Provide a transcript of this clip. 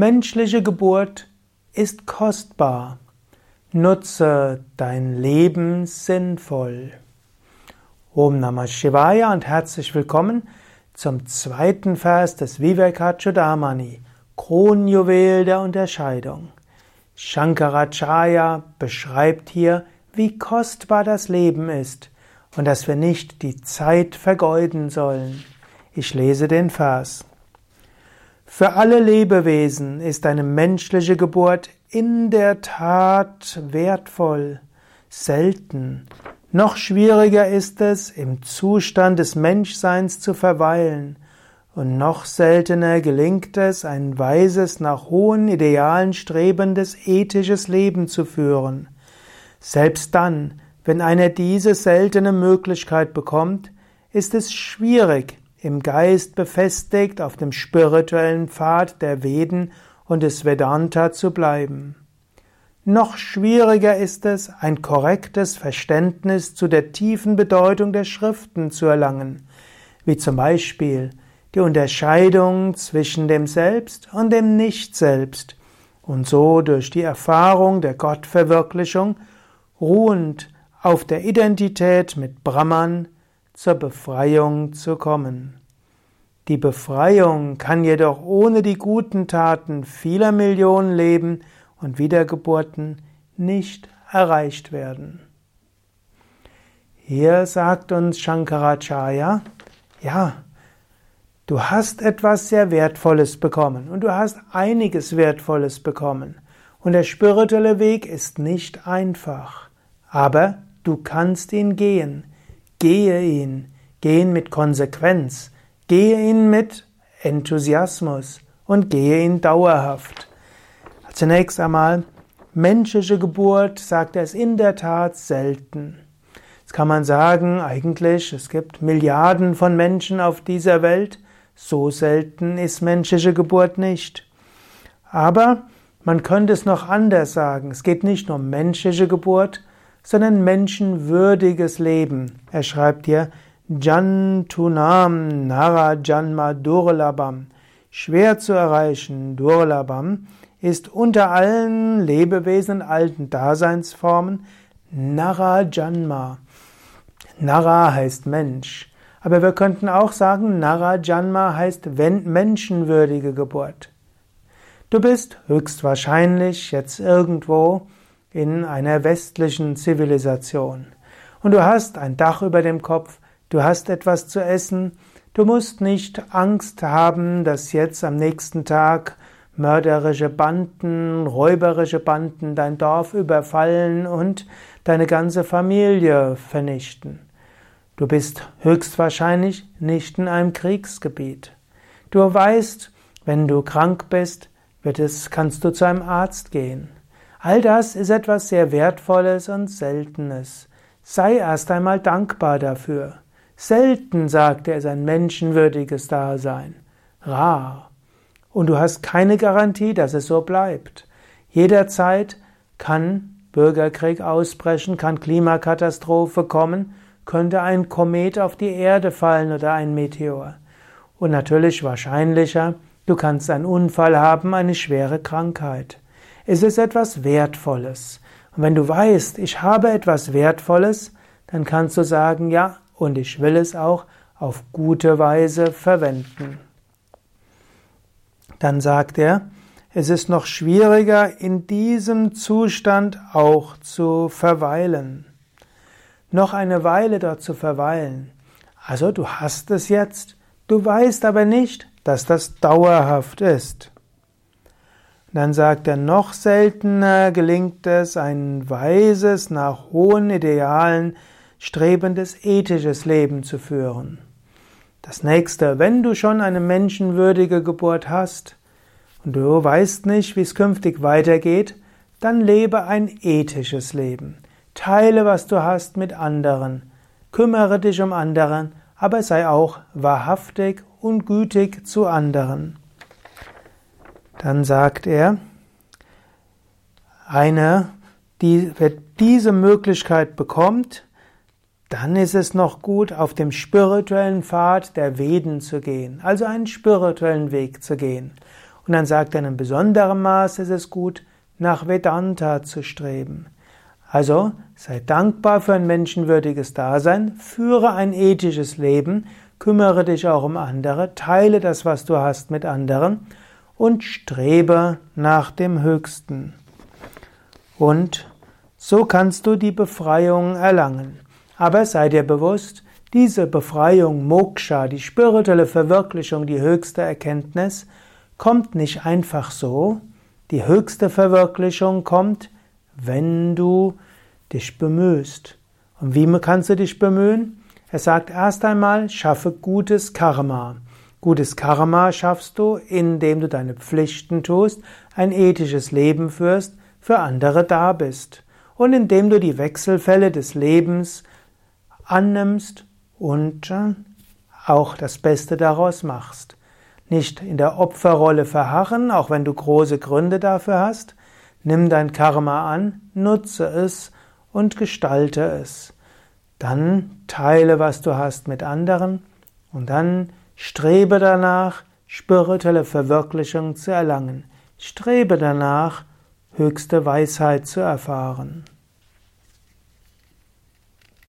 Menschliche Geburt ist kostbar. Nutze dein Leben sinnvoll. Om Namah Shivaya und herzlich willkommen zum zweiten Vers des Vivekachudamani, Kronjuwel der Unterscheidung. Shankaracharya beschreibt hier, wie kostbar das Leben ist und dass wir nicht die Zeit vergeuden sollen. Ich lese den Vers. Für alle Lebewesen ist eine menschliche Geburt in der Tat wertvoll, selten. Noch schwieriger ist es, im Zustand des Menschseins zu verweilen, und noch seltener gelingt es, ein weises, nach hohen Idealen strebendes ethisches Leben zu führen. Selbst dann, wenn einer diese seltene Möglichkeit bekommt, ist es schwierig, im Geist befestigt auf dem spirituellen Pfad der Veden und des Vedanta zu bleiben. Noch schwieriger ist es, ein korrektes Verständnis zu der tiefen Bedeutung der Schriften zu erlangen, wie zum Beispiel die Unterscheidung zwischen dem Selbst und dem Nicht-Selbst und so durch die Erfahrung der Gottverwirklichung ruhend auf der Identität mit Brahman zur Befreiung zu kommen. Die Befreiung kann jedoch ohne die guten Taten vieler Millionen Leben und Wiedergeburten nicht erreicht werden. Hier sagt uns Shankaracharya, ja, du hast etwas sehr Wertvolles bekommen und du hast einiges Wertvolles bekommen und der spirituelle Weg ist nicht einfach, aber Du kannst ihn gehen. Gehe ihn. Geh ihn mit Konsequenz. Gehe ihn mit Enthusiasmus und gehe ihn dauerhaft. Zunächst einmal, menschliche Geburt, sagt er, ist in der Tat selten. Jetzt kann man sagen, eigentlich, es gibt Milliarden von Menschen auf dieser Welt, so selten ist menschliche Geburt nicht. Aber man könnte es noch anders sagen. Es geht nicht nur um menschliche Geburt, sondern menschenwürdiges Leben. Er schreibt hier Jantunam Nara Janma Durlabam. Schwer zu erreichen, Durlabam, ist unter allen Lebewesen alten Daseinsformen Nara Janma. Nara heißt Mensch. Aber wir könnten auch sagen, Nara Janma heißt menschenwürdige Geburt. Du bist höchstwahrscheinlich jetzt irgendwo in einer westlichen Zivilisation. Und du hast ein Dach über dem Kopf, du hast etwas zu essen, du musst nicht Angst haben, dass jetzt am nächsten Tag mörderische Banden, räuberische Banden dein Dorf überfallen und deine ganze Familie vernichten. Du bist höchstwahrscheinlich nicht in einem Kriegsgebiet. Du weißt, wenn du krank bist, wird es, kannst du zu einem Arzt gehen. All das ist etwas sehr Wertvolles und Seltenes. Sei erst einmal dankbar dafür. Selten, sagt er, ist ein menschenwürdiges Dasein. Rar. Und du hast keine Garantie, dass es so bleibt. Jederzeit kann Bürgerkrieg ausbrechen, kann Klimakatastrophe kommen, könnte ein Komet auf die Erde fallen oder ein Meteor. Und natürlich wahrscheinlicher, du kannst einen Unfall haben, eine schwere Krankheit. Es ist etwas Wertvolles. Und wenn du weißt, ich habe etwas Wertvolles, dann kannst du sagen, ja, und ich will es auch auf gute Weise verwenden. Dann sagt er, es ist noch schwieriger, in diesem Zustand auch zu verweilen. Noch eine Weile dort zu verweilen. Also du hast es jetzt, du weißt aber nicht, dass das dauerhaft ist. Dann sagt er, noch seltener gelingt es, ein weises, nach hohen Idealen strebendes ethisches Leben zu führen. Das nächste, wenn du schon eine menschenwürdige Geburt hast und du weißt nicht, wie es künftig weitergeht, dann lebe ein ethisches Leben. Teile, was du hast mit anderen. Kümmere dich um anderen, aber sei auch wahrhaftig und gütig zu anderen. Dann sagt er, einer, die, wer diese Möglichkeit bekommt, dann ist es noch gut, auf dem spirituellen Pfad der Veden zu gehen, also einen spirituellen Weg zu gehen. Und dann sagt er, in einem besonderen Maß ist es gut, nach Vedanta zu streben. Also sei dankbar für ein menschenwürdiges Dasein, führe ein ethisches Leben, kümmere dich auch um andere, teile das, was du hast, mit anderen und strebe nach dem Höchsten. Und so kannst du die Befreiung erlangen. Aber sei dir bewusst, diese Befreiung, Moksha, die spirituelle Verwirklichung, die höchste Erkenntnis, kommt nicht einfach so. Die höchste Verwirklichung kommt, wenn du dich bemühst. Und wie kannst du dich bemühen? Er sagt erst einmal, schaffe gutes Karma. Gutes Karma schaffst du, indem du deine Pflichten tust, ein ethisches Leben führst, für andere da bist und indem du die Wechselfälle des Lebens annimmst und äh, auch das Beste daraus machst. Nicht in der Opferrolle verharren, auch wenn du große Gründe dafür hast. Nimm dein Karma an, nutze es und gestalte es. Dann teile, was du hast mit anderen und dann strebe danach, spirituelle Verwirklichung zu erlangen. Strebe danach, höchste Weisheit zu erfahren.